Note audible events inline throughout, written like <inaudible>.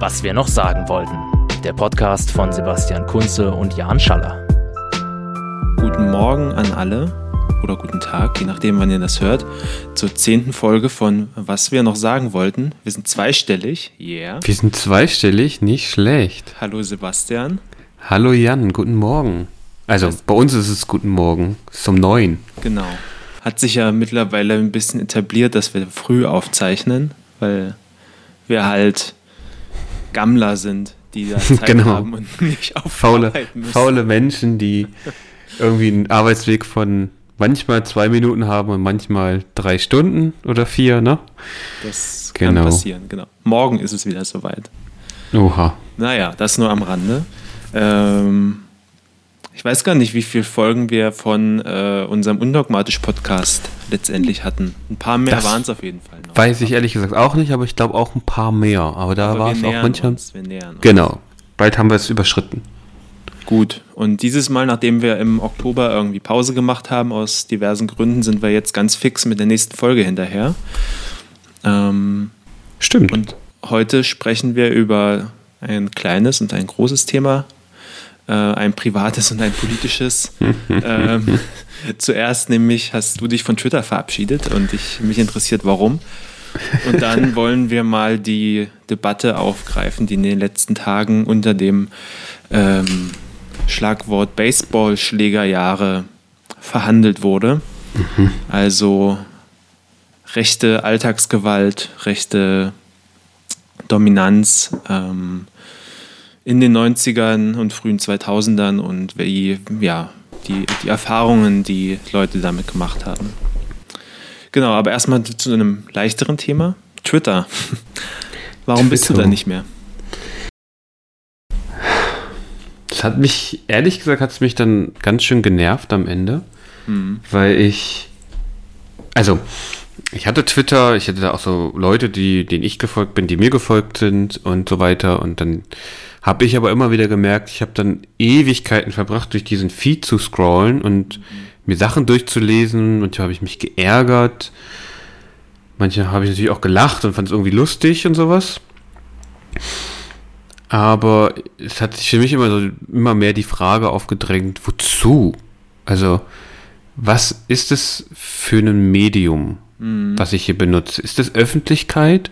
Was wir noch sagen wollten. Der Podcast von Sebastian Kunze und Jan Schaller. Guten Morgen an alle oder guten Tag, je nachdem, wann ihr das hört, zur zehnten Folge von Was wir noch sagen wollten. Wir sind zweistellig, yeah. Wir sind zweistellig, nicht schlecht. Hallo Sebastian. Hallo Jan, guten Morgen. Also bei uns ist es guten Morgen, es ist um neun. Genau. Hat sich ja mittlerweile ein bisschen etabliert, dass wir früh aufzeichnen, weil wir halt Gammler sind, die da <laughs> Zeit Genau. haben und <laughs> nicht Faule, aufarbeiten müssen. faule Menschen, die irgendwie einen Arbeitsweg von manchmal zwei Minuten haben und manchmal drei Stunden oder vier, ne? Das kann Genau. passieren, genau. Morgen ist es wieder soweit. Oha. Naja, das nur am Rande. Ähm, ich weiß gar nicht, wie viele Folgen wir von äh, unserem Undogmatisch-Podcast letztendlich hatten. Ein paar mehr waren es auf jeden Fall noch. Weiß ich ehrlich gesagt auch nicht, aber ich glaube auch ein paar mehr. Aber da war es auch manchmal. uns, wir nähern uns. Genau. Bald haben wir es überschritten. Gut. Und dieses Mal, nachdem wir im Oktober irgendwie Pause gemacht haben, aus diversen Gründen, sind wir jetzt ganz fix mit der nächsten Folge hinterher. Ähm, Stimmt. Und heute sprechen wir über ein kleines und ein großes Thema, äh, ein privates und ein politisches. ähm, <laughs> zuerst nämlich hast du dich von Twitter verabschiedet und ich, mich interessiert, warum. Und dann <laughs> wollen wir mal die Debatte aufgreifen, die in den letzten Tagen unter dem ähm, Schlagwort Baseballschlägerjahre verhandelt wurde. Also rechte Alltagsgewalt, rechte Dominanz ähm, in den 90ern und frühen 2000ern und wie, ja, die, die Erfahrungen, die Leute damit gemacht haben. Genau, aber erstmal zu einem leichteren Thema. Twitter. <laughs> Warum bist du Twitter. da nicht mehr? Das hat mich, ehrlich gesagt, hat es mich dann ganz schön genervt am Ende, Hm. weil ich, also, ich hatte Twitter, ich hatte da auch so Leute, die, denen ich gefolgt bin, die mir gefolgt sind und so weiter und dann habe ich aber immer wieder gemerkt, ich habe dann Ewigkeiten verbracht, durch diesen Feed zu scrollen und mir Sachen durchzulesen da habe ich mich geärgert. Manche habe ich natürlich auch gelacht und fand es irgendwie lustig und sowas. Aber es hat sich für mich immer so immer mehr die Frage aufgedrängt, wozu? Also, was ist es für ein Medium, was ich hier benutze? Ist das Öffentlichkeit?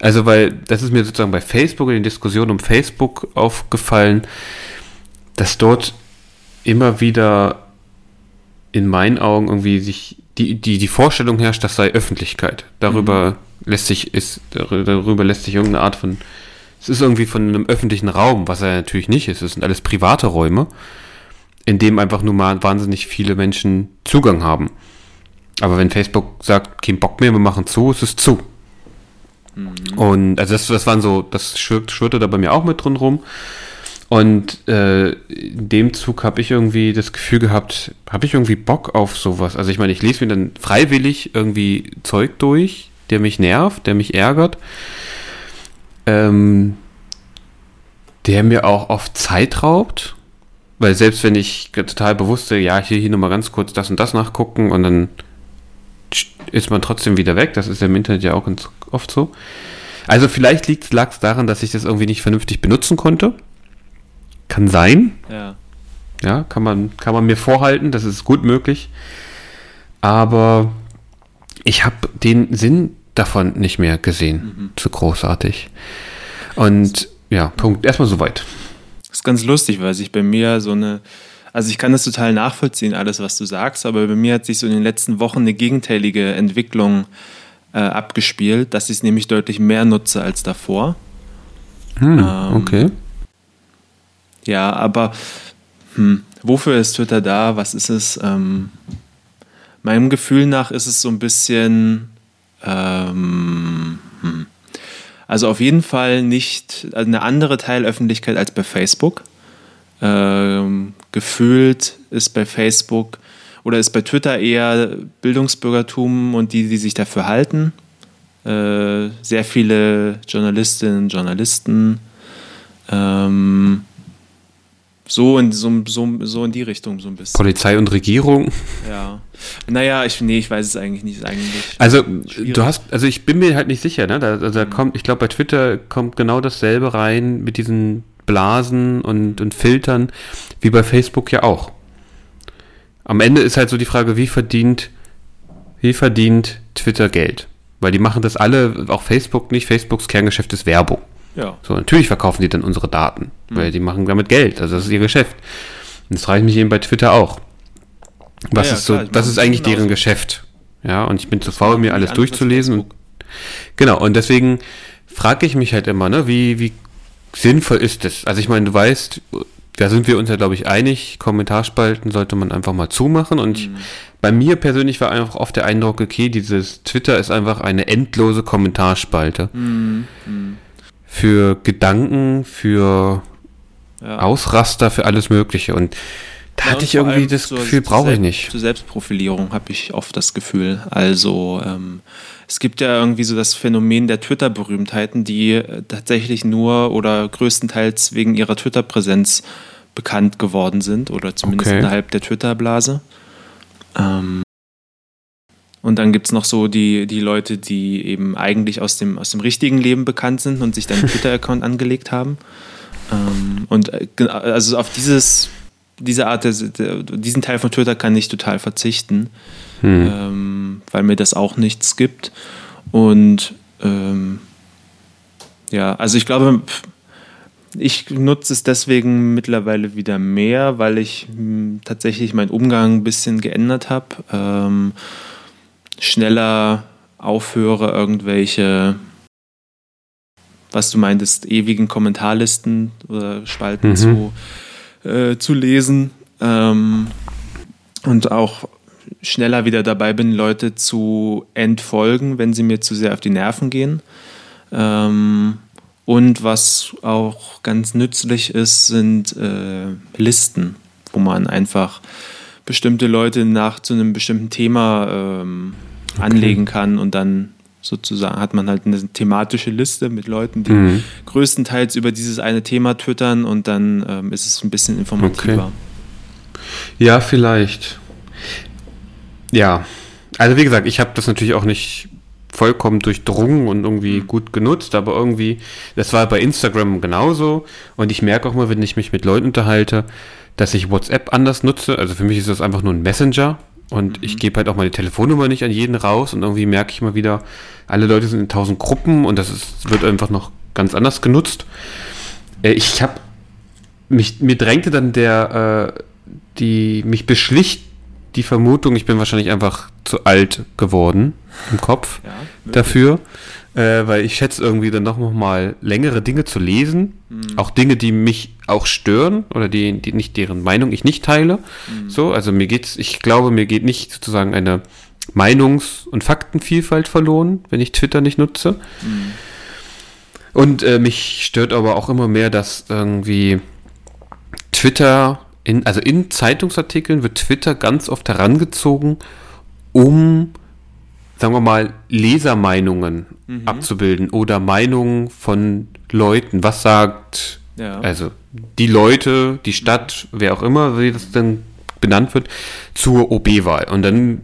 Also, weil das ist mir sozusagen bei Facebook in den Diskussionen um Facebook aufgefallen, dass dort immer wieder in meinen Augen irgendwie sich die, die, die Vorstellung herrscht, das sei Öffentlichkeit. Darüber lässt sich, ist, darüber lässt sich irgendeine Art von, es ist irgendwie von einem öffentlichen Raum, was er natürlich nicht ist. Es sind alles private Räume, in dem einfach nur mal wahnsinnig viele Menschen Zugang haben. Aber wenn Facebook sagt, kein Bock mehr, wir machen zu, ist es zu. Und also das, das waren so, das schwirrt, schwirrte da bei mir auch mit drin rum. Und äh, in dem Zug habe ich irgendwie das Gefühl gehabt, habe ich irgendwie Bock auf sowas. Also ich meine, ich lese mir dann freiwillig irgendwie Zeug durch, der mich nervt, der mich ärgert, ähm, der mir auch oft Zeit raubt. Weil selbst wenn ich total bewusst, ja, hier, hier nochmal ganz kurz das und das nachgucken und dann ist man trotzdem wieder weg. Das ist ja im Internet ja auch ganz oft so. Also vielleicht lag es daran, dass ich das irgendwie nicht vernünftig benutzen konnte. Kann sein. Ja. Ja, kann man, kann man mir vorhalten, das ist gut möglich. Aber ich habe den Sinn davon nicht mehr gesehen. Zu großartig. Und ja, Punkt. Erstmal soweit. Das ist ganz lustig, weil sich bei mir so eine, also ich kann das total nachvollziehen, alles, was du sagst, aber bei mir hat sich so in den letzten Wochen eine gegenteilige Entwicklung äh, abgespielt, dass ich es nämlich deutlich mehr nutze als davor. Hm, Ähm, okay. Ja, aber hm, wofür ist Twitter da? Was ist es? Ähm, meinem Gefühl nach ist es so ein bisschen, ähm, hm, also auf jeden Fall nicht also eine andere Teilöffentlichkeit als bei Facebook. Ähm, gefühlt ist bei Facebook oder ist bei Twitter eher Bildungsbürgertum und die, die sich dafür halten. Äh, sehr viele Journalistinnen und Journalisten. Ähm, so in, so, so, so in die Richtung so ein bisschen. Polizei und Regierung. Ja. Naja, ich, nee, ich weiß es eigentlich nicht. Eigentlich also, schwierig. du hast, also ich bin mir halt nicht sicher, ne? Da, also da mhm. kommt, ich glaube, bei Twitter kommt genau dasselbe rein mit diesen Blasen und, und Filtern, wie bei Facebook ja auch. Am Ende ist halt so die Frage, wie verdient, wie verdient Twitter Geld? Weil die machen das alle, auch Facebook nicht. Facebooks Kerngeschäft ist Werbung. Ja. So, natürlich verkaufen die dann unsere Daten, mhm. weil die machen damit Geld. Also das ist ihr Geschäft. Und das frage ich mich eben bei Twitter auch. Was ja, ist so, das ist eigentlich deren Geschäft. Ja, und ich bin zu faul, mir alles durchzulesen. Genau, und deswegen frage ich mich halt immer, ne, wie, wie sinnvoll ist das? Also ich meine, du weißt, da sind wir uns ja, glaube ich, einig, Kommentarspalten sollte man einfach mal zumachen. Und ich, mhm. bei mir persönlich war einfach oft der Eindruck, okay, dieses Twitter ist einfach eine endlose Kommentarspalte. Mhm. Mhm. Für Gedanken, für ja. Ausraster, für alles Mögliche. Und da ja, hatte ich irgendwie das Gefühl, brauche ich nicht. Zur Selbstprofilierung habe ich oft das Gefühl. Also ähm, es gibt ja irgendwie so das Phänomen der Twitter-Berühmtheiten, die äh, tatsächlich nur oder größtenteils wegen ihrer Twitter-Präsenz bekannt geworden sind oder zumindest okay. innerhalb der Twitter-Blase. Ähm, und dann gibt es noch so die, die Leute, die eben eigentlich aus dem, aus dem richtigen Leben bekannt sind und sich dann einen <laughs> Twitter-Account angelegt haben. Ähm, und äh, also auf dieses diese Art, diesen Teil von Twitter kann ich total verzichten, hm. ähm, weil mir das auch nichts gibt. Und ähm, ja, also ich glaube, ich nutze es deswegen mittlerweile wieder mehr, weil ich mh, hm, tatsächlich meinen Umgang ein bisschen geändert habe. Ähm, schneller aufhöre, irgendwelche, was du meintest, ewigen Kommentarlisten oder Spalten mhm. zu äh, zu lesen ähm, und auch schneller wieder dabei bin, Leute zu entfolgen, wenn sie mir zu sehr auf die Nerven gehen. Ähm, und was auch ganz nützlich ist, sind äh, Listen, wo man einfach bestimmte Leute nach zu einem bestimmten Thema ähm, okay. anlegen kann und dann sozusagen hat man halt eine thematische Liste mit Leuten, die mhm. größtenteils über dieses eine Thema twittern und dann ähm, ist es ein bisschen informativer. Okay. Ja, vielleicht. Ja, also wie gesagt, ich habe das natürlich auch nicht vollkommen durchdrungen und irgendwie mhm. gut genutzt, aber irgendwie, das war bei Instagram genauso und ich merke auch mal, wenn ich mich mit Leuten unterhalte, dass ich WhatsApp anders nutze. Also für mich ist das einfach nur ein Messenger und mhm. ich gebe halt auch meine Telefonnummer nicht an jeden raus und irgendwie merke ich mal wieder, alle Leute sind in tausend Gruppen und das ist, wird einfach noch ganz anders genutzt. Äh, ich habe mich, mir drängte dann der, äh, die, mich beschlicht die Vermutung, ich bin wahrscheinlich einfach zu alt geworden im Kopf ja, dafür, äh, weil ich schätze irgendwie dann noch mal längere Dinge zu lesen, mhm. auch Dinge, die mich auch stören oder die, die nicht deren Meinung ich nicht teile. Mhm. So, also mir geht's, ich glaube, mir geht nicht sozusagen eine Meinungs- und Faktenvielfalt verloren, wenn ich Twitter nicht nutze. Mhm. Und äh, mich stört aber auch immer mehr, dass irgendwie Twitter, in, also in Zeitungsartikeln wird Twitter ganz oft herangezogen, um, sagen wir mal, Lesermeinungen mhm. abzubilden oder Meinungen von Leuten. Was sagt, ja. also die Leute, die Stadt, wer auch immer, wie das denn benannt wird, zur OB-Wahl. Und dann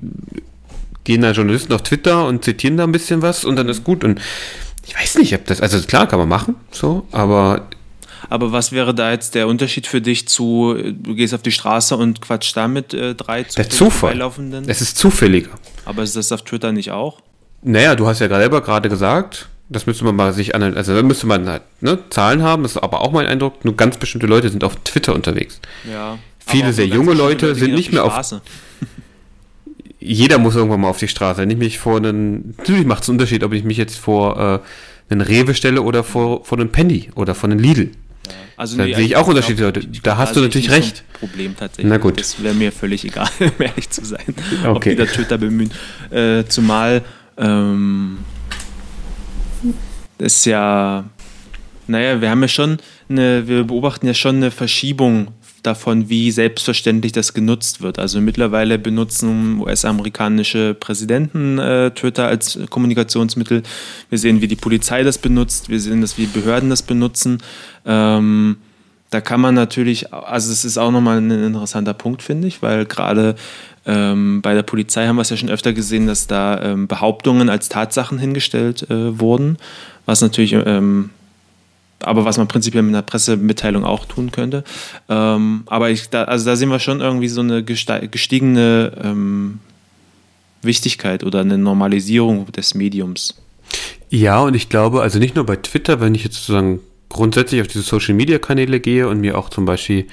gehen da Journalisten auf Twitter und zitieren da ein bisschen was und dann ist gut. Und ich weiß nicht, ob das, also klar kann man machen, so, aber. Aber was wäre da jetzt der Unterschied für dich zu, du gehst auf die Straße und quatschst da mit äh, drei der Zufall. Es ist zufälliger. Aber ist das auf Twitter nicht auch? Naja, du hast ja selber gerade gesagt, das müsste man mal sich an, also da müsste man halt ne, Zahlen haben, das ist aber auch mein Eindruck, nur ganz bestimmte Leute sind auf Twitter unterwegs. Ja. Viele sehr junge Leute, Leute sind nicht mehr auf <laughs> jeder muss irgendwann mal auf die Straße. Wenn ich mich vor einen, natürlich macht es einen Unterschied, ob ich mich jetzt vor äh, einen Rewe stelle oder vor, vor einen Penny oder vor einen Lidl. Ja, also da nee, sehe ich auch Unterschiede. Leute. Da hast du natürlich recht. So Problem tatsächlich. Na gut. Das wäre mir völlig <laughs> egal, um ehrlich zu sein, okay. ob die da Twitter bemühen. Äh, zumal ähm, ist ja, naja, wir haben ja schon eine, wir beobachten ja schon eine Verschiebung davon, wie selbstverständlich das genutzt wird. Also mittlerweile benutzen US-amerikanische Präsidenten äh, Twitter als Kommunikationsmittel. Wir sehen, wie die Polizei das benutzt. Wir sehen, dass wie Behörden das benutzen. Ähm, da kann man natürlich, also es ist auch nochmal ein interessanter Punkt, finde ich, weil gerade ähm, bei der Polizei haben wir es ja schon öfter gesehen, dass da ähm, Behauptungen als Tatsachen hingestellt äh, wurden, was natürlich, ähm, aber was man prinzipiell mit einer Pressemitteilung auch tun könnte. Ähm, aber ich, da, also da sehen wir schon irgendwie so eine gestiegene ähm, Wichtigkeit oder eine Normalisierung des Mediums. Ja, und ich glaube, also nicht nur bei Twitter, wenn ich jetzt sozusagen grundsätzlich auf diese Social-Media-Kanäle gehe und mir auch zum Beispiel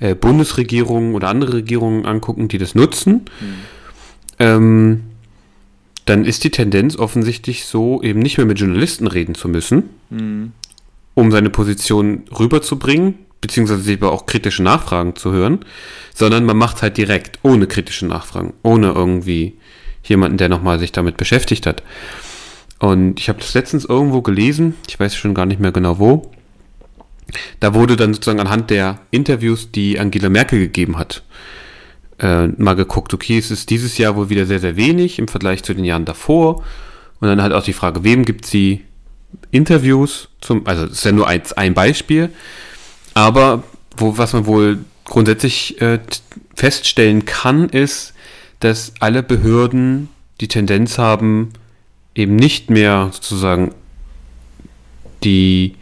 äh, Bundesregierungen oder andere Regierungen angucken, die das nutzen, mhm. ähm, dann ist die Tendenz offensichtlich so, eben nicht mehr mit Journalisten reden zu müssen, mhm. Um seine Position rüberzubringen, beziehungsweise aber auch kritische Nachfragen zu hören, sondern man macht halt direkt, ohne kritische Nachfragen, ohne irgendwie jemanden, der nochmal sich damit beschäftigt hat. Und ich habe das letztens irgendwo gelesen, ich weiß schon gar nicht mehr genau wo, da wurde dann sozusagen anhand der Interviews, die Angela Merkel gegeben hat, äh, mal geguckt, okay, es ist dieses Jahr wohl wieder sehr, sehr wenig im Vergleich zu den Jahren davor. Und dann halt auch die Frage, wem gibt sie Interviews zum, also das ist ja nur ein, ein Beispiel, aber wo, was man wohl grundsätzlich äh, feststellen kann, ist, dass alle Behörden die Tendenz haben, eben nicht mehr sozusagen die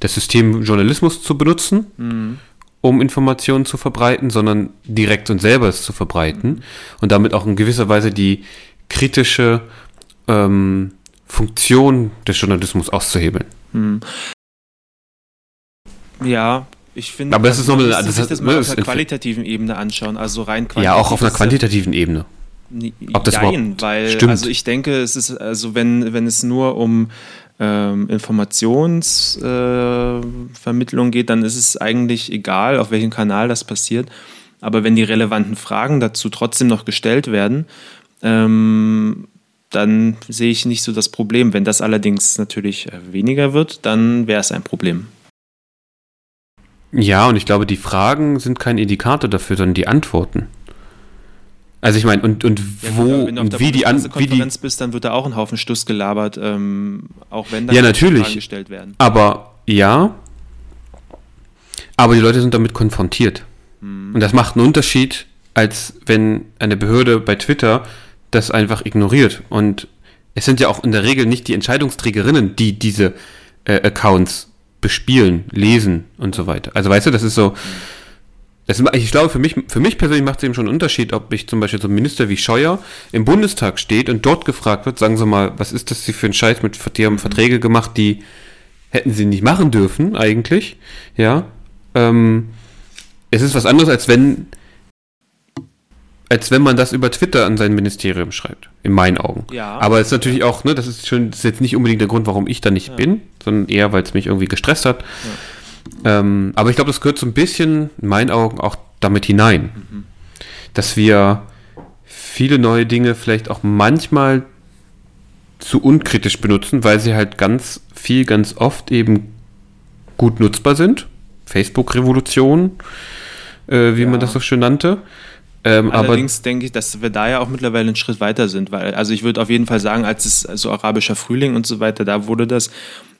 das System Journalismus zu benutzen, mhm. um Informationen zu verbreiten, sondern direkt und selber es zu verbreiten mhm. und damit auch in gewisser Weise die kritische ähm, Funktion des Journalismus auszuhebeln. Mhm. Ja, ich finde, aber das ist nochmal, das, das, das mal auf einer qualitativen Ebene anschauen, also rein. Ja, auch auf einer quantitativen Ebene. Ob das Nein, weil stimmt. also ich denke, es ist also wenn wenn es nur um ähm, Informationsvermittlung äh, geht, dann ist es eigentlich egal, auf welchem Kanal das passiert. Aber wenn die relevanten Fragen dazu trotzdem noch gestellt werden, ähm, dann sehe ich nicht so das Problem. Wenn das allerdings natürlich äh, weniger wird, dann wäre es ein Problem. Ja, und ich glaube, die Fragen sind kein Indikator dafür, sondern die Antworten. Also ich meine, und, und ja, wo wenn du auf der wie die die bist, dann wird da auch ein Haufen Stuss gelabert, ähm, auch wenn da ja, natürlich. Fragen gestellt werden. Aber ja, aber die Leute sind damit konfrontiert. Hm. Und das macht einen Unterschied, als wenn eine Behörde bei Twitter das einfach ignoriert. Und es sind ja auch in der Regel nicht die Entscheidungsträgerinnen, die diese äh, Accounts bespielen, lesen und so weiter. Also weißt du, das ist so. Das, ich glaube, für mich, für mich persönlich macht es eben schon einen Unterschied, ob ich zum Beispiel so ein Minister wie Scheuer im Bundestag steht und dort gefragt wird, sagen Sie mal, was ist das für ein Scheiß mit, die haben Verträge gemacht, die hätten sie nicht machen dürfen, eigentlich, ja. Ähm, es ist was anderes, als wenn, als wenn man das über Twitter an sein Ministerium schreibt, in meinen Augen. Ja. Aber es ist natürlich auch, ne, das ist schon, das ist jetzt nicht unbedingt der Grund, warum ich da nicht ja. bin, sondern eher, weil es mich irgendwie gestresst hat. Ja. Ähm, aber ich glaube, das gehört so ein bisschen, in meinen Augen, auch damit hinein, mhm. dass wir viele neue Dinge vielleicht auch manchmal zu unkritisch benutzen, weil sie halt ganz viel, ganz oft eben gut nutzbar sind. Facebook-Revolution, äh, wie man das so schön nannte. Ähm, Allerdings denke ich, dass wir da ja auch mittlerweile einen Schritt weiter sind, weil, also ich würde auf jeden Fall sagen, als es so also arabischer Frühling und so weiter, da wurde das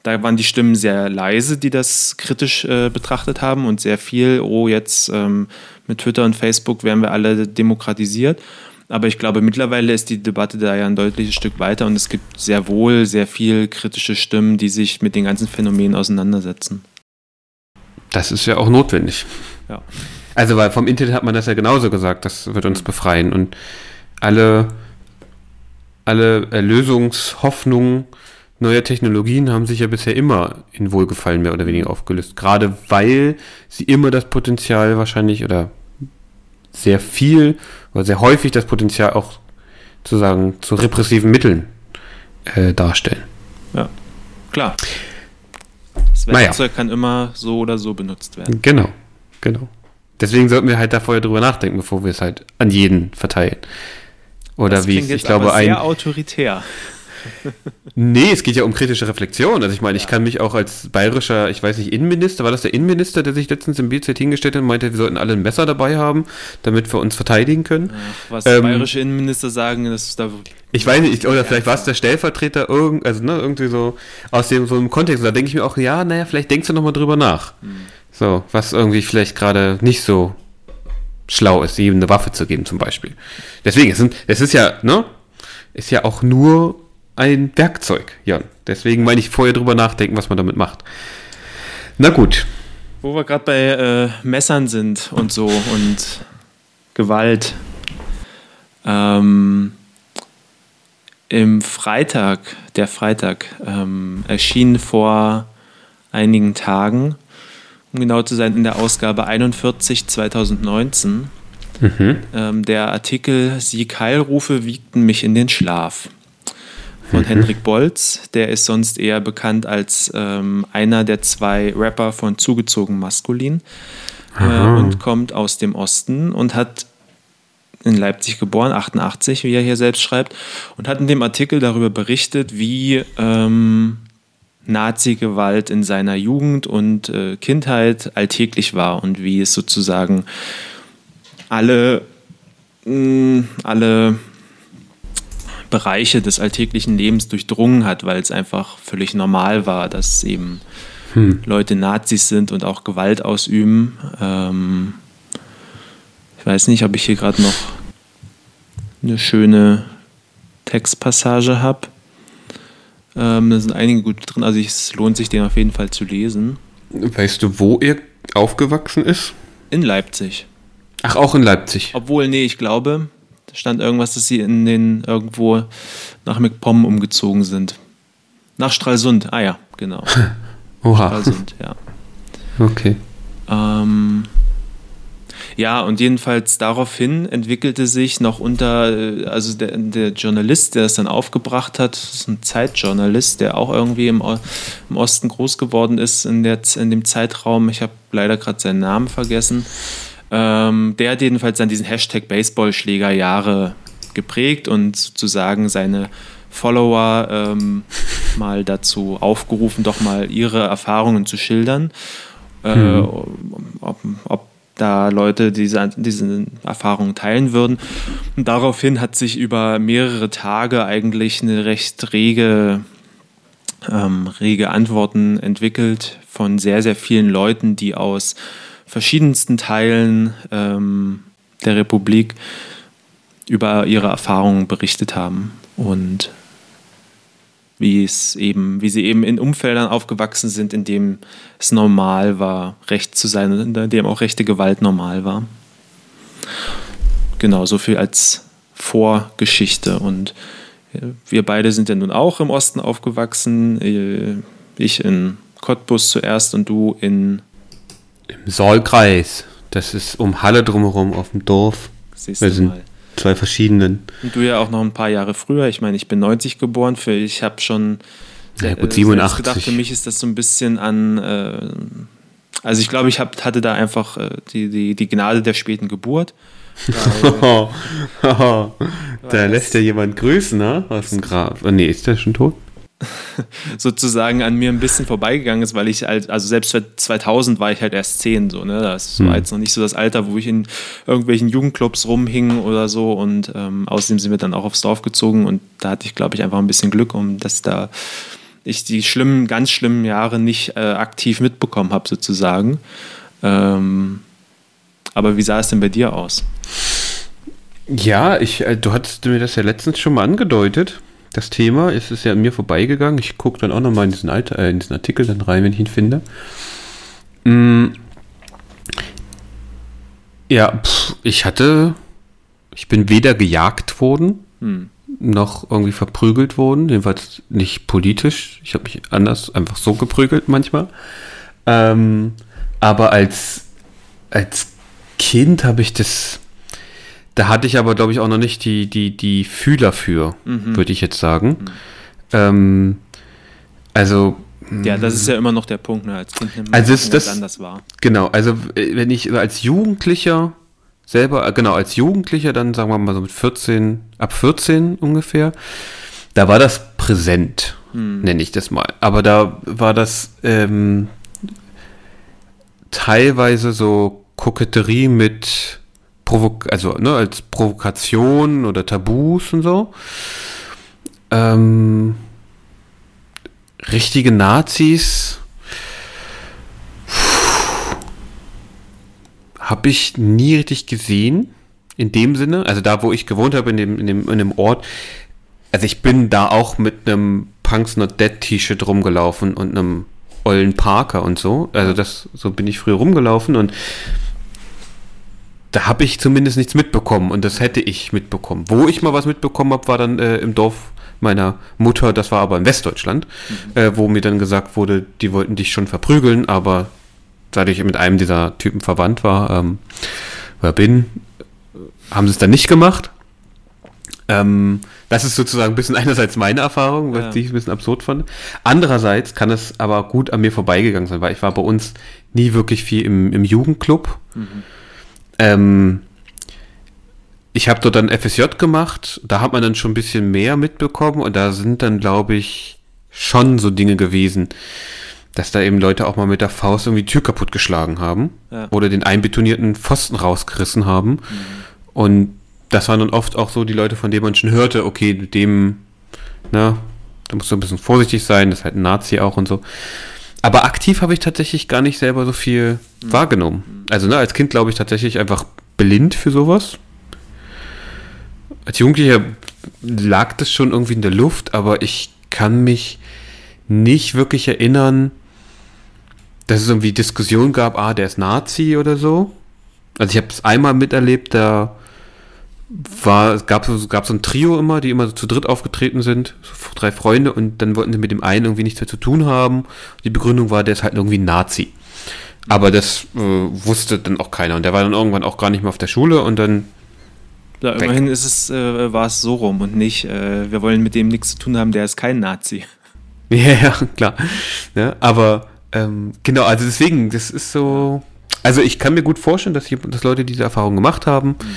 da waren die Stimmen sehr leise, die das kritisch äh, betrachtet haben und sehr viel, oh, jetzt ähm, mit Twitter und Facebook werden wir alle demokratisiert. Aber ich glaube, mittlerweile ist die Debatte da ja ein deutliches Stück weiter und es gibt sehr wohl sehr viel kritische Stimmen, die sich mit den ganzen Phänomenen auseinandersetzen. Das ist ja auch notwendig. Ja. Also, weil vom Internet hat man das ja genauso gesagt, das wird uns befreien. Und alle, alle Erlösungshoffnungen neue Technologien haben sich ja bisher immer in Wohlgefallen mehr oder weniger aufgelöst. Gerade weil sie immer das Potenzial wahrscheinlich oder sehr viel oder sehr häufig das Potenzial auch zu sagen zu repressiven Mitteln äh, darstellen. Ja, klar. Das Werkzeug naja. kann immer so oder so benutzt werden. Genau, genau. Deswegen sollten wir halt da vorher drüber nachdenken, bevor wir es halt an jeden verteilen. Oder das wie es, ich glaube, ein. Sehr autoritär <laughs> nee, es geht ja um kritische Reflexion. Also ich meine, ich kann mich auch als bayerischer, ich weiß nicht, Innenminister, war das der Innenminister, der sich letztens im BZ hingestellt hat und meinte, wir sollten alle ein Messer dabei haben, damit wir uns verteidigen können. Ja, was ähm, bayerische Innenminister sagen, dass da ich weiß nicht, oder vielleicht war es der Stellvertreter, also ne, irgendwie so aus dem so einem Kontext. Da denke ich mir auch, ja, naja, vielleicht denkst du nochmal drüber nach. Hm. So, was irgendwie vielleicht gerade nicht so schlau ist, ihm eine Waffe zu geben, zum Beispiel. Deswegen, es, sind, es ist ja, ne? Ist ja auch nur ein Werkzeug, Jan. Deswegen meine ich vorher drüber nachdenken, was man damit macht. Na gut. Wo wir gerade bei äh, Messern sind und so und Gewalt. Ähm, Im Freitag, der Freitag, ähm, erschien vor einigen Tagen, um genau zu sein, in der Ausgabe 41 2019, mhm. ähm, der Artikel Sie Keilrufe wiegten mich in den Schlaf von mhm. Hendrik Bolz. Der ist sonst eher bekannt als ähm, einer der zwei Rapper von Zugezogen Maskulin äh, und kommt aus dem Osten und hat in Leipzig geboren, 88, wie er hier selbst schreibt, und hat in dem Artikel darüber berichtet, wie ähm, Nazi-Gewalt in seiner Jugend und äh, Kindheit alltäglich war und wie es sozusagen alle, mh, mm, alle Bereiche des alltäglichen Lebens durchdrungen hat, weil es einfach völlig normal war, dass eben hm. Leute Nazis sind und auch Gewalt ausüben. Ähm, ich weiß nicht, ob ich hier gerade noch eine schöne Textpassage habe. Ähm, da sind einige gut drin, also es lohnt sich, den auf jeden Fall zu lesen. Weißt du, wo er aufgewachsen ist? In Leipzig. Ach, auch in Leipzig. Obwohl, nee, ich glaube, da stand irgendwas, dass sie in den irgendwo nach McPom umgezogen sind. Nach Stralsund, ah ja, genau. <laughs> Oha. Stralsund, ja. Okay. Ähm, ja, und jedenfalls daraufhin entwickelte sich noch unter, äh, also der, der Journalist, der es dann aufgebracht hat, das ist ein Zeitjournalist, der auch irgendwie im, im Osten groß geworden ist in, der, in dem Zeitraum. Ich habe leider gerade seinen Namen vergessen. Ähm, der hat jedenfalls dann diesen Hashtag Baseballschlägerjahre geprägt und sozusagen seine Follower ähm, <laughs> mal dazu aufgerufen, doch mal ihre Erfahrungen zu schildern. Äh, hm. ob, ob, da Leute diese, diese Erfahrungen teilen würden. Und daraufhin hat sich über mehrere Tage eigentlich eine recht rege, ähm, rege Antworten entwickelt von sehr, sehr vielen Leuten, die aus verschiedensten Teilen ähm, der Republik über ihre Erfahrungen berichtet haben und wie es eben, wie sie eben in Umfeldern aufgewachsen sind, in dem es normal war, recht zu sein und in dem auch rechte Gewalt normal war. Genau, so viel als Vorgeschichte. Und äh, wir beide sind ja nun auch im Osten aufgewachsen. Äh, ich in Cottbus zuerst und du in im Saalkreis. Das ist um Halle drumherum auf dem Dorf. Siehst sind mal. Zwei verschiedenen. Und du ja auch noch ein paar Jahre früher. Ich meine, ich bin 90 geboren. Für ich habe schon ja, gut, 87. Äh, gedacht, für mich ist das so ein bisschen an. Äh, also ich glaube, ich hab, hatte da einfach äh, die, die, die Gnade der späten Geburt. <laughs> Weil, da lässt ja jemand grüßen, ne? Aus dem Grab. Oh, nee, ist der schon tot? <laughs> sozusagen an mir ein bisschen vorbeigegangen ist, weil ich halt, also selbst 2000 war ich halt erst 10, so, ne? Das war hm. jetzt noch nicht so das Alter, wo ich in irgendwelchen Jugendclubs rumhing oder so und ähm, außerdem sind wir dann auch aufs Dorf gezogen und da hatte ich, glaube ich, einfach ein bisschen Glück, um dass da ich die schlimmen, ganz schlimmen Jahre nicht äh, aktiv mitbekommen habe, sozusagen. Ähm, aber wie sah es denn bei dir aus? Ja, ich, äh, du hattest mir das ja letztens schon mal angedeutet das Thema. Es ist ja an mir vorbeigegangen. Ich gucke dann auch nochmal in, diesen äh, in diesen Artikel dann rein, wenn ich ihn finde. Mm. Ja, pff, ich hatte, ich bin weder gejagt worden, hm. noch irgendwie verprügelt worden. Jedenfalls nicht politisch. Ich habe mich anders einfach so geprügelt manchmal. Ähm, aber als, als Kind habe ich das da hatte ich aber, glaube ich, auch noch nicht die, die, die Fühler für, mhm. würde ich jetzt sagen. Mhm. Ähm, also. Ja, das ist ja immer noch der Punkt, ne? als Kind nimmt also ist das anders war. Genau, also wenn ich als Jugendlicher selber, äh, genau, als Jugendlicher dann sagen wir mal so mit 14, ab 14 ungefähr, da war das präsent, hm. nenne ich das mal. Aber da war das ähm, teilweise so Koketterie mit Provok also ne, als Provokation oder Tabus und so. Ähm, richtige Nazis. habe ich nie richtig gesehen, in dem Sinne. Also da, wo ich gewohnt habe, in dem, in dem, in dem Ort. Also ich bin da auch mit einem Punks Not Dead T-Shirt rumgelaufen und einem ollen Parker und so. Also das, so bin ich früher rumgelaufen und da habe ich zumindest nichts mitbekommen und das hätte ich mitbekommen. Wo ich mal was mitbekommen habe, war dann äh, im Dorf meiner Mutter, das war aber in Westdeutschland, mhm. äh, wo mir dann gesagt wurde, die wollten dich schon verprügeln, aber seit ich mit einem dieser Typen verwandt war ähm, oder bin, haben sie es dann nicht gemacht. Ähm, das ist sozusagen ein bisschen <laughs> einerseits meine Erfahrung, was ja. ich ein bisschen absurd fand. Andererseits kann es aber gut an mir vorbeigegangen sein, weil ich war bei uns nie wirklich viel im, im Jugendclub. Mhm. Ähm, ich habe dort dann FSJ gemacht, da hat man dann schon ein bisschen mehr mitbekommen und da sind dann, glaube ich, schon so Dinge gewesen, dass da eben Leute auch mal mit der Faust irgendwie die Tür kaputt geschlagen haben ja. oder den einbetonierten Pfosten rausgerissen haben. Mhm. Und das waren dann oft auch so die Leute, von denen man schon hörte, okay, dem, na, da musst du ein bisschen vorsichtig sein, das ist halt ein Nazi auch und so. Aber aktiv habe ich tatsächlich gar nicht selber so viel mhm. wahrgenommen. Also ne, als Kind glaube ich tatsächlich einfach blind für sowas. Als Jugendlicher lag das schon irgendwie in der Luft, aber ich kann mich nicht wirklich erinnern, dass es irgendwie Diskussion gab, ah, der ist Nazi oder so. Also ich habe es einmal miterlebt, da war, es gab, gab so ein Trio immer, die immer so zu dritt aufgetreten sind, so drei Freunde, und dann wollten sie mit dem einen irgendwie nichts mehr zu tun haben. Die Begründung war, der ist halt irgendwie ein Nazi. Aber das äh, wusste dann auch keiner. Und der war dann irgendwann auch gar nicht mehr auf der Schule und dann. Ja, immerhin ist es, äh, war es so rum und nicht, äh, wir wollen mit dem nichts zu tun haben, der ist kein Nazi. <laughs> Ja, ja, klar. Ja, aber ähm, genau, also deswegen, das ist so. Also ich kann mir gut vorstellen, dass, hier, dass Leute diese Erfahrung gemacht haben. Mhm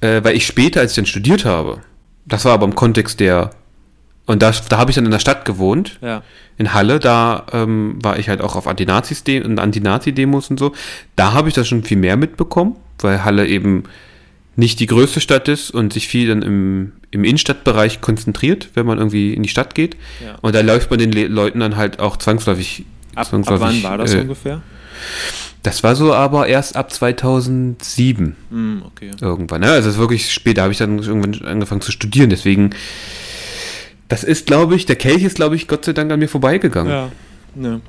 äh, weil ich später, als ich dann studiert habe, das war aber im Kontext der, und da, da habe ich dann in der Stadt gewohnt, ja. in Halle, da ähm, war ich halt auch auf Antinazis und Antinazi-Demos und so. Da habe ich das schon viel mehr mitbekommen, weil Halle eben nicht die größte Stadt ist und sich viel dann im, im Innenstadtbereich konzentriert, wenn man irgendwie in die Stadt geht. Ja. Und da läuft man den Le Leuten dann halt auch zwangsläufig. Ab, zwangsläufig, ab wann war das äh, ungefähr? Das war so aber erst ab 2007. Mm, okay. Irgendwann. Ne? Also das ist wirklich spät. Da habe ich dann irgendwann angefangen zu studieren. Deswegen, das ist, glaube ich, der Kelch ist, glaube ich, Gott sei Dank an mir vorbeigegangen. Ja. Ne.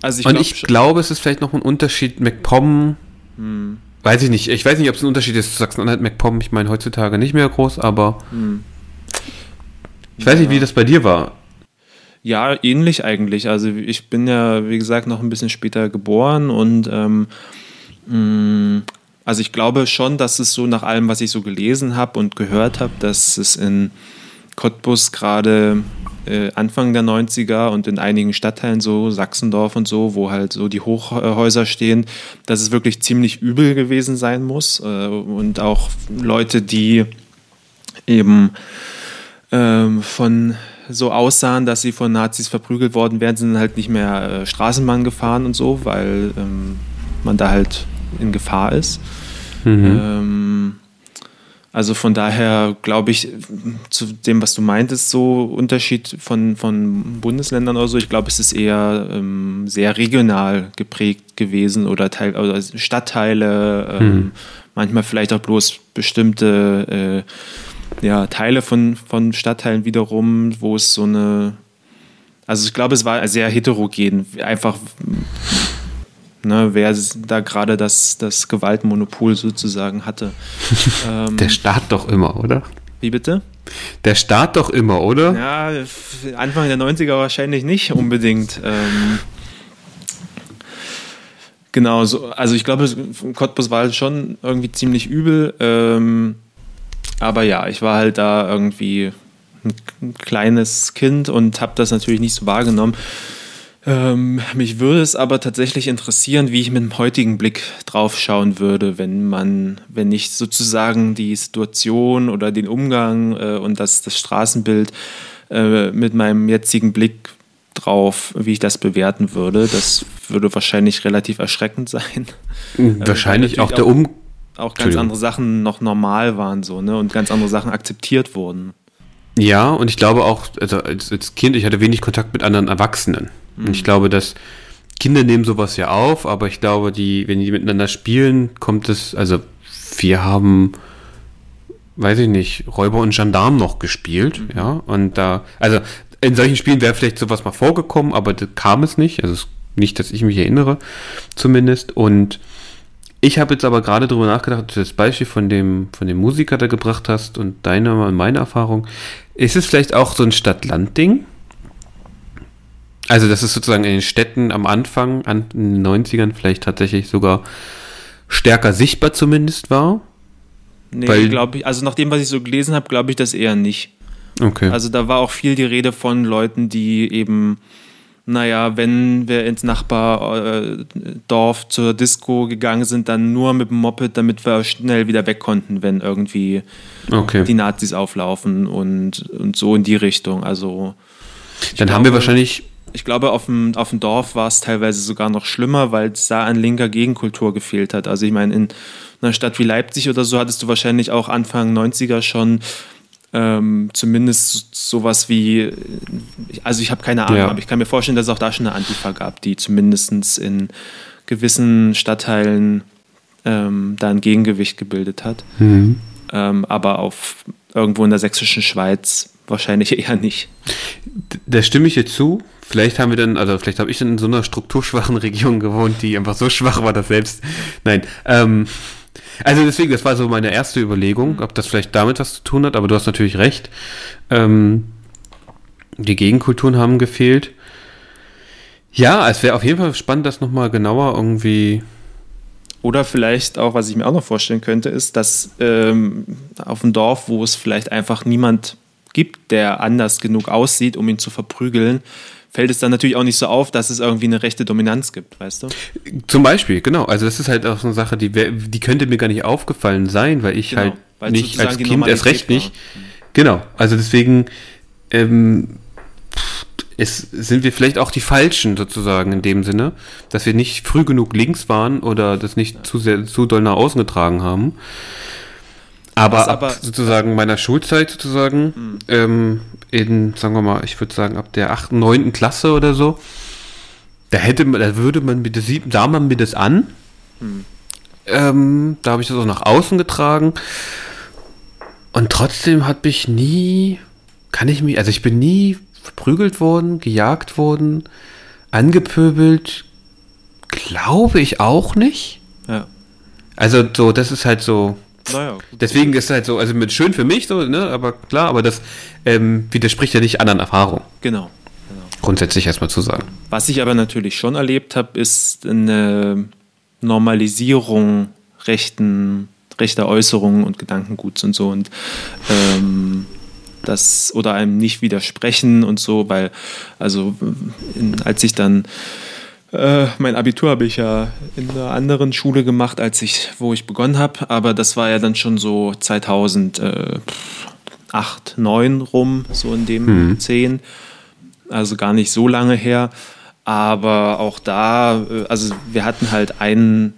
Also ich Und glaub, ich glaube, es ist vielleicht noch ein Unterschied. MacPom, hm. weiß ich nicht. Ich weiß nicht, ob es ein Unterschied ist. Sachsen-Anhalt, MacPom, ich meine heutzutage nicht mehr groß, aber hm. ich weiß ja. nicht, wie das bei dir war. Ja, ähnlich eigentlich. Also ich bin ja, wie gesagt, noch ein bisschen später geboren und ähm, mm, also ich glaube schon, dass es so nach allem, was ich so gelesen habe und gehört habe, dass es in Cottbus gerade äh, Anfang der 90er und in einigen Stadtteilen so, Sachsendorf und so, wo halt so die Hochhäuser stehen, dass es wirklich ziemlich übel gewesen sein muss. Äh, und auch Leute, die eben ähm, von so aussahen, dass sie von Nazis verprügelt worden wären, sind halt nicht mehr äh, Straßenbahn gefahren und so, weil ähm, man da halt in Gefahr ist. Mhm. Ähm, also von daher glaube ich, zu dem, was du meintest, so Unterschied von, von Bundesländern oder so, ich glaube, es ist eher ähm, sehr regional geprägt gewesen oder, Teil, oder Stadtteile, ähm, mhm. manchmal vielleicht auch bloß bestimmte äh, ja, Teile von, von Stadtteilen wiederum, wo es so eine, also ich glaube, es war sehr heterogen, einfach, ne, wer da gerade das, das Gewaltmonopol sozusagen hatte. <laughs> ähm, Der Staat doch immer, oder? Wie bitte? Der Staat doch immer, oder? Ja, Anfang der 90er wahrscheinlich nicht unbedingt. Ähm, genau, so, also ich glaube, Cottbus war schon irgendwie ziemlich übel. Ähm, aber ja, ich war halt da irgendwie ein kleines Kind und habe das natürlich nicht so wahrgenommen. Ähm, mich würde es aber tatsächlich interessieren, wie ich mit dem heutigen Blick drauf schauen würde, wenn man, wenn ich sozusagen die Situation oder den Umgang äh, und das, das Straßenbild äh, mit meinem jetzigen Blick drauf, wie ich das bewerten würde. Das würde wahrscheinlich relativ erschreckend sein. Wahrscheinlich auch der Umgang auch ganz andere Sachen noch normal waren so, ne? Und ganz andere Sachen akzeptiert wurden. Ja, und ich glaube auch, also als, als Kind, ich hatte wenig Kontakt mit anderen Erwachsenen. Mhm. Und ich glaube, dass Kinder nehmen sowas ja auf, aber ich glaube, die, wenn die miteinander spielen, kommt es, also wir haben, weiß ich nicht, Räuber und Gendarm noch gespielt, mhm. ja, und da, also in solchen Spielen wäre vielleicht sowas mal vorgekommen, aber das kam es nicht, also nicht, dass ich mich erinnere, zumindest, und ich habe jetzt aber gerade darüber nachgedacht, das Beispiel von dem, von dem Musiker da gebracht hast und deine und meine Erfahrung. Ist es vielleicht auch so ein Stadt-Land-Ding? Also, dass es sozusagen in den Städten am Anfang, an den 90ern vielleicht tatsächlich sogar stärker sichtbar zumindest war? Nee, glaube ich, also nach dem, was ich so gelesen habe, glaube ich das eher nicht. Okay. Also da war auch viel die Rede von Leuten, die eben naja, wenn wir ins Nachbardorf äh, zur Disco gegangen sind, dann nur mit dem Moped, damit wir schnell wieder weg konnten, wenn irgendwie okay. die Nazis auflaufen und, und so in die Richtung. Also dann glaube, haben wir wahrscheinlich. Ich glaube, auf dem, auf dem Dorf war es teilweise sogar noch schlimmer, weil es da an linker Gegenkultur gefehlt hat. Also ich meine, in einer Stadt wie Leipzig oder so hattest du wahrscheinlich auch Anfang 90er schon ähm, zumindest sowas wie, also ich habe keine Ahnung, ja. aber ich kann mir vorstellen, dass es auch da schon eine Antifa gab, die zumindest in gewissen Stadtteilen ähm, da ein Gegengewicht gebildet hat. Mhm. Ähm, aber auf irgendwo in der sächsischen Schweiz wahrscheinlich <laughs> eher nicht. Da stimme ich jetzt zu. Vielleicht haben wir dann, also vielleicht habe ich dann in so einer strukturschwachen Region gewohnt, die einfach so schwach war, dass selbst. Nein. Ähm, also deswegen, das war so meine erste Überlegung, ob das vielleicht damit was zu tun hat, aber du hast natürlich recht. Ähm, die Gegenkulturen haben gefehlt. Ja, es wäre auf jeden Fall spannend, das nochmal genauer irgendwie. Oder vielleicht auch, was ich mir auch noch vorstellen könnte, ist, dass ähm, auf dem Dorf, wo es vielleicht einfach niemand gibt, der anders genug aussieht, um ihn zu verprügeln, fällt es dann natürlich auch nicht so auf, dass es irgendwie eine rechte Dominanz gibt, weißt du? Zum Beispiel, genau. Also das ist halt auch so eine Sache, die, die könnte mir gar nicht aufgefallen sein, weil ich genau, halt weil nicht als Kind erst recht nicht. War. Genau, also deswegen ähm, es, sind wir vielleicht auch die Falschen sozusagen in dem Sinne, dass wir nicht früh genug links waren oder das nicht ja. zu sehr zu doll nach außen getragen haben. Aber, aber ab sozusagen meiner Schulzeit sozusagen, mhm. ähm, in, sagen wir mal, ich würde sagen, ab der 8., 9. Klasse oder so, da hätte man, da würde man mir das, sah man mir das an. Mhm. Ähm, da habe ich das auch nach außen getragen. Und trotzdem hat mich nie, kann ich mich, also ich bin nie verprügelt worden, gejagt worden, angepöbelt, glaube ich auch nicht. Ja. Also so, das ist halt so, naja, Deswegen ist es halt so, also mit schön für mich so, ne, aber klar, aber das ähm, widerspricht ja nicht anderen Erfahrungen. Genau. genau. Grundsätzlich erstmal zu sagen. Was ich aber natürlich schon erlebt habe, ist eine Normalisierung rechten, rechter Äußerungen und Gedankenguts und so und ähm, das oder einem nicht widersprechen und so, weil also in, als ich dann äh, mein Abitur habe ich ja in einer anderen Schule gemacht, als ich, wo ich begonnen habe, aber das war ja dann schon so 2008, 9 rum, so in dem mhm. 10. Also gar nicht so lange her. Aber auch da, äh, also wir hatten halt einen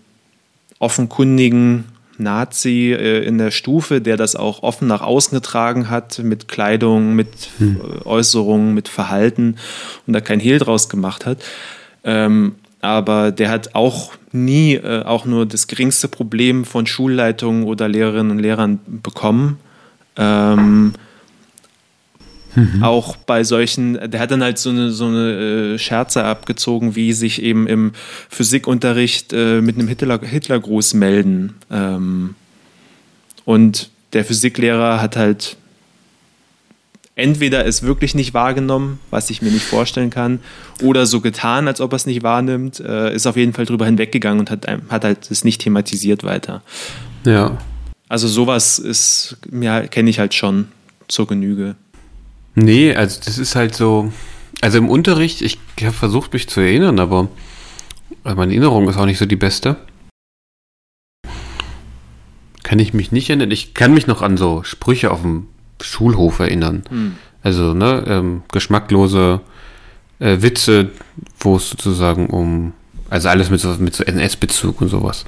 offenkundigen Nazi äh, in der Stufe, der das auch offen nach außen getragen hat, mit Kleidung, mit hm. Äußerungen, mit Verhalten und da kein Hehl draus gemacht hat. Ähm, aber der hat auch nie äh, auch nur das geringste Problem von Schulleitungen oder Lehrerinnen und Lehrern bekommen. Ähm, mhm. Auch bei solchen, der hat dann halt so eine, so eine äh, Scherze abgezogen, wie sich eben im Physikunterricht äh, mit einem Hitler, Hitlergruß melden. Ähm, und der Physiklehrer hat halt entweder es wirklich nicht wahrgenommen, was ich mir nicht vorstellen kann, oder so getan, als ob er es nicht wahrnimmt, äh, ist auf jeden Fall drüber hinweggegangen und hat, hat halt es nicht thematisiert weiter. Ja. Also sowas ist, ja, kenne ich halt schon zur Genüge. Nee, also das ist halt so, also im Unterricht, ich habe versucht mich zu erinnern, aber meine Erinnerung ist auch nicht so die beste. Kann ich mich nicht erinnern. Ich kann mich noch an so Sprüche auf dem Schulhof erinnern. Hm. Also, ne, ähm, geschmacklose äh, Witze, wo es sozusagen um, also alles mit so, mit so NS-Bezug und sowas.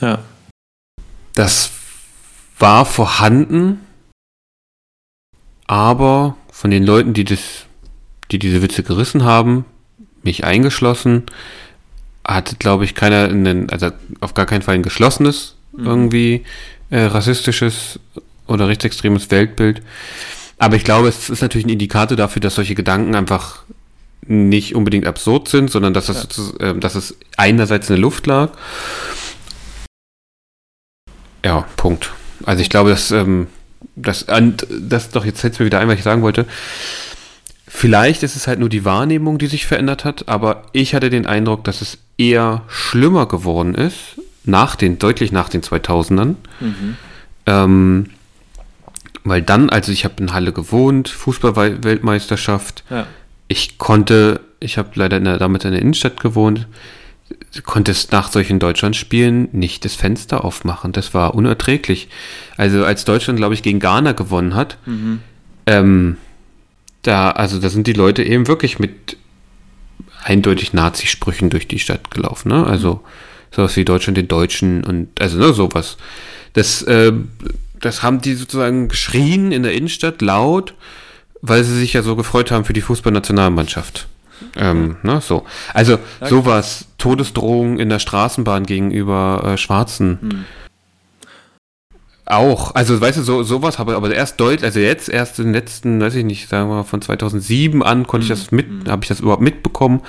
Ja. Das war vorhanden, aber von den Leuten, die das, die diese Witze gerissen haben, mich eingeschlossen, hatte, glaube ich, keiner, einen, also auf gar keinen Fall ein geschlossenes, mhm. irgendwie äh, rassistisches oder rechtsextremes Weltbild. Aber ich glaube, es ist natürlich ein Indikator dafür, dass solche Gedanken einfach nicht unbedingt absurd sind, sondern dass, das, ja. äh, dass es einerseits in der Luft lag. Ja, Punkt. Also ich glaube, dass, ähm, das, das doch, jetzt fällt mir wieder ein, was ich sagen wollte. Vielleicht ist es halt nur die Wahrnehmung, die sich verändert hat, aber ich hatte den Eindruck, dass es eher schlimmer geworden ist, nach den, deutlich nach den 2000ern. Mhm. Ähm, weil dann, also ich habe in Halle gewohnt, Fußballweltmeisterschaft. Ja. Ich konnte, ich habe leider in der, damals in der Innenstadt gewohnt, konnte es nach solchen Deutschlandspielen nicht das Fenster aufmachen. Das war unerträglich. Also als Deutschland, glaube ich, gegen Ghana gewonnen hat, mhm. ähm, da, also da sind die Leute eben wirklich mit eindeutig Nazi-Sprüchen durch die Stadt gelaufen. Ne? Also sowas wie Deutschland den Deutschen und also ne, sowas. Das, äh, das haben die sozusagen geschrien in der Innenstadt laut, weil sie sich ja so gefreut haben für die Fußballnationalmannschaft. Ähm, ne, so. Also sowas, Todesdrohungen in der Straßenbahn gegenüber äh, Schwarzen. Hm. Auch, also weißt du, so, sowas habe aber erst deutlich, also jetzt erst in den letzten, weiß ich nicht, sagen wir mal von 2007 an konnte ich das mit, hm. habe ich das überhaupt mitbekommen,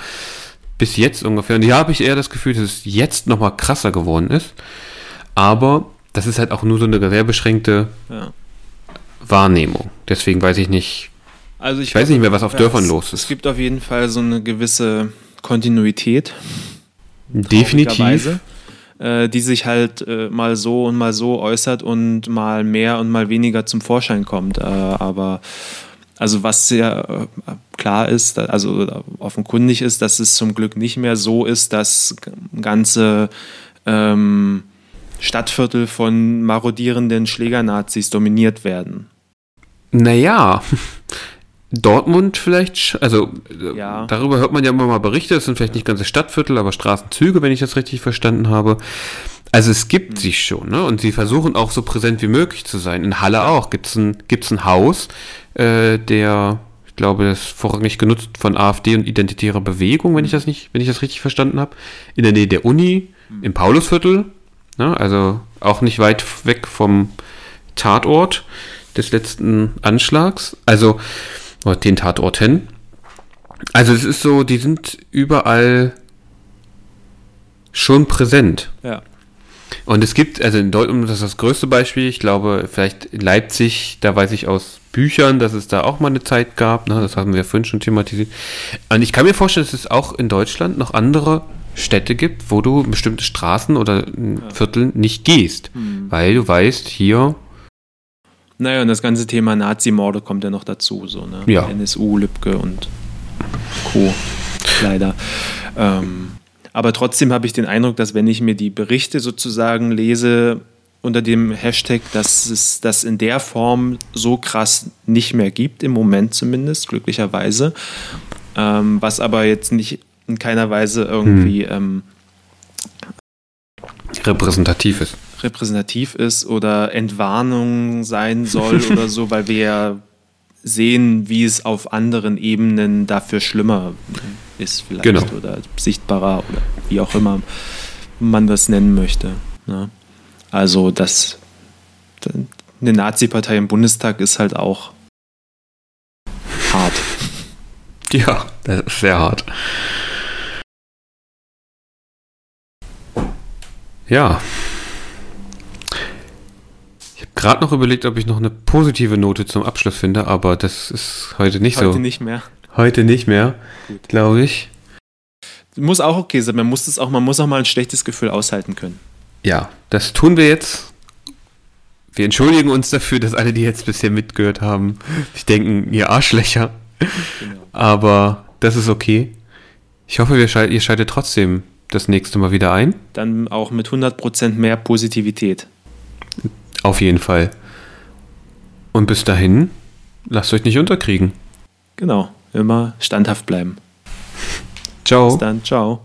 bis jetzt ungefähr. Und hier habe ich eher das Gefühl, dass es jetzt nochmal krasser geworden ist. Aber das ist halt auch nur so eine sehr beschränkte ja. Wahrnehmung. Deswegen weiß ich nicht. Also ich, ich weiß nicht mehr, was auf Dörfern es, los ist. Es gibt auf jeden Fall so eine gewisse Kontinuität. Definitiv. Äh, die sich halt äh, mal so und mal so äußert und mal mehr und mal weniger zum Vorschein kommt. Äh, aber also was sehr äh, klar ist, also offenkundig ist, dass es zum Glück nicht mehr so ist, dass ganze ähm, Stadtviertel von marodierenden Schlägernazis dominiert werden. Naja, <laughs> Dortmund vielleicht, also ja. darüber hört man ja immer mal Berichte, es sind vielleicht nicht ganze Stadtviertel, aber Straßenzüge, wenn ich das richtig verstanden habe. Also es gibt mhm. sie schon, ne? Und sie versuchen auch so präsent wie möglich zu sein. In Halle auch gibt es ein, gibt's ein Haus, äh, der, ich glaube, das ist vorrangig genutzt von AfD und identitärer Bewegung, wenn ich das nicht, wenn ich das richtig verstanden habe. In der Nähe der Uni, mhm. im Paulusviertel, Ne? Also auch nicht weit weg vom Tatort des letzten Anschlags. Also den Tatort hin. Also es ist so, die sind überall schon präsent. Ja. Und es gibt, also in Deutschland, das ist das größte Beispiel, ich glaube, vielleicht in Leipzig, da weiß ich aus Büchern, dass es da auch mal eine Zeit gab, ne? das haben wir vorhin schon thematisiert. Und ich kann mir vorstellen, dass es auch in Deutschland noch andere Städte gibt, wo du bestimmte Straßen oder Viertel nicht gehst, mhm. weil du weißt, hier. Naja, und das ganze Thema Nazi-Morde kommt ja noch dazu, so, ne? Ja. NSU, Lübcke und Co. Leider. Ähm, aber trotzdem habe ich den Eindruck, dass wenn ich mir die Berichte sozusagen lese unter dem Hashtag, dass es das in der Form so krass nicht mehr gibt, im Moment zumindest, glücklicherweise. Ähm, was aber jetzt nicht in keiner Weise irgendwie hm. ähm, repräsentativ ist. Repräsentativ ist oder Entwarnung sein soll <laughs> oder so, weil wir ja sehen, wie es auf anderen Ebenen dafür schlimmer ist, vielleicht genau. oder sichtbarer oder wie auch immer man das nennen möchte. Ne? Also das eine Nazi-Partei im Bundestag ist halt auch hart. <laughs> Ja, sehr hart. Ja. Ich habe gerade noch überlegt, ob ich noch eine positive Note zum Abschluss finde, aber das ist heute nicht heute so. Heute nicht mehr. Heute nicht mehr, glaube ich. Muss auch okay sein. Man muss das auch, man muss auch mal ein schlechtes Gefühl aushalten können. Ja, das tun wir jetzt. Wir entschuldigen uns dafür, dass alle, die jetzt bisher mitgehört haben, sich denken, ihr Arschlöcher. Genau. Aber das ist okay. Ich hoffe, ihr schaltet trotzdem das nächste Mal wieder ein. Dann auch mit 100% mehr Positivität. Auf jeden Fall. Und bis dahin, lasst euch nicht unterkriegen. Genau, immer standhaft bleiben. Ciao. Bis dann, ciao.